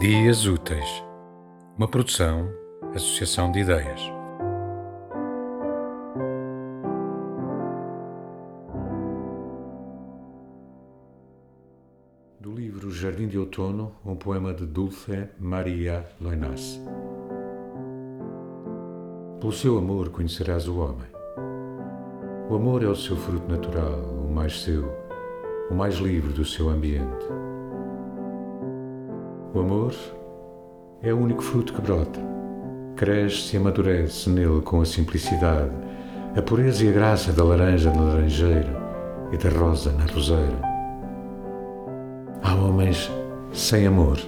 Ideias Úteis, uma produção, associação de ideias. Do livro Jardim de Outono, um poema de Dulce Maria Loinas. Pelo seu amor conhecerás o homem. O amor é o seu fruto natural, o mais seu, o mais livre do seu ambiente. O amor é o único fruto que brota. Cresce e amadurece nele com a simplicidade, a pureza e a graça da laranja na laranjeira e da rosa na roseira. Há homens sem amor,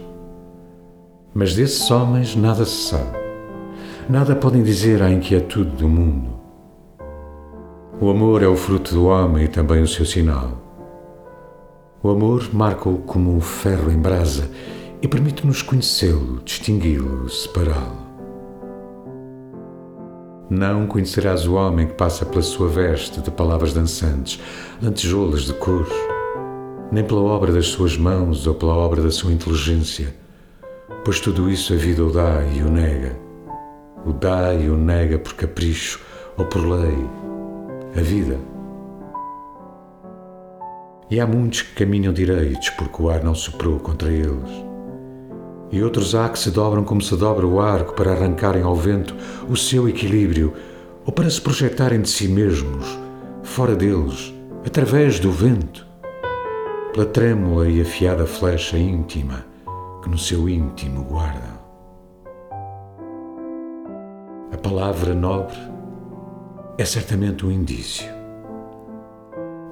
mas desses homens nada se sabe. Nada podem dizer à inquietude do mundo. O amor é o fruto do homem e também o seu sinal. O amor marca-o como um ferro em brasa e permite-nos conhecê-lo, distingui-lo, separá-lo. Não conhecerás o homem que passa pela sua veste de palavras dançantes, lantejoulas de cor, nem pela obra das suas mãos ou pela obra da sua inteligência, pois tudo isso a vida o dá e o nega. O dá e o nega por capricho ou por lei. A vida. E há muitos que caminham direitos porque o ar não soprou contra eles e outros há que se dobram como se dobra o arco para arrancarem ao vento o seu equilíbrio ou para se projetarem de si mesmos, fora deles, através do vento, pela trêmula e afiada flecha íntima que no seu íntimo guardam. A palavra nobre é certamente um indício.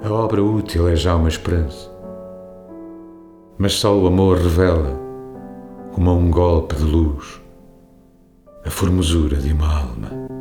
A obra útil é já uma esperança. Mas só o amor revela como a um golpe de luz, a formosura de uma alma.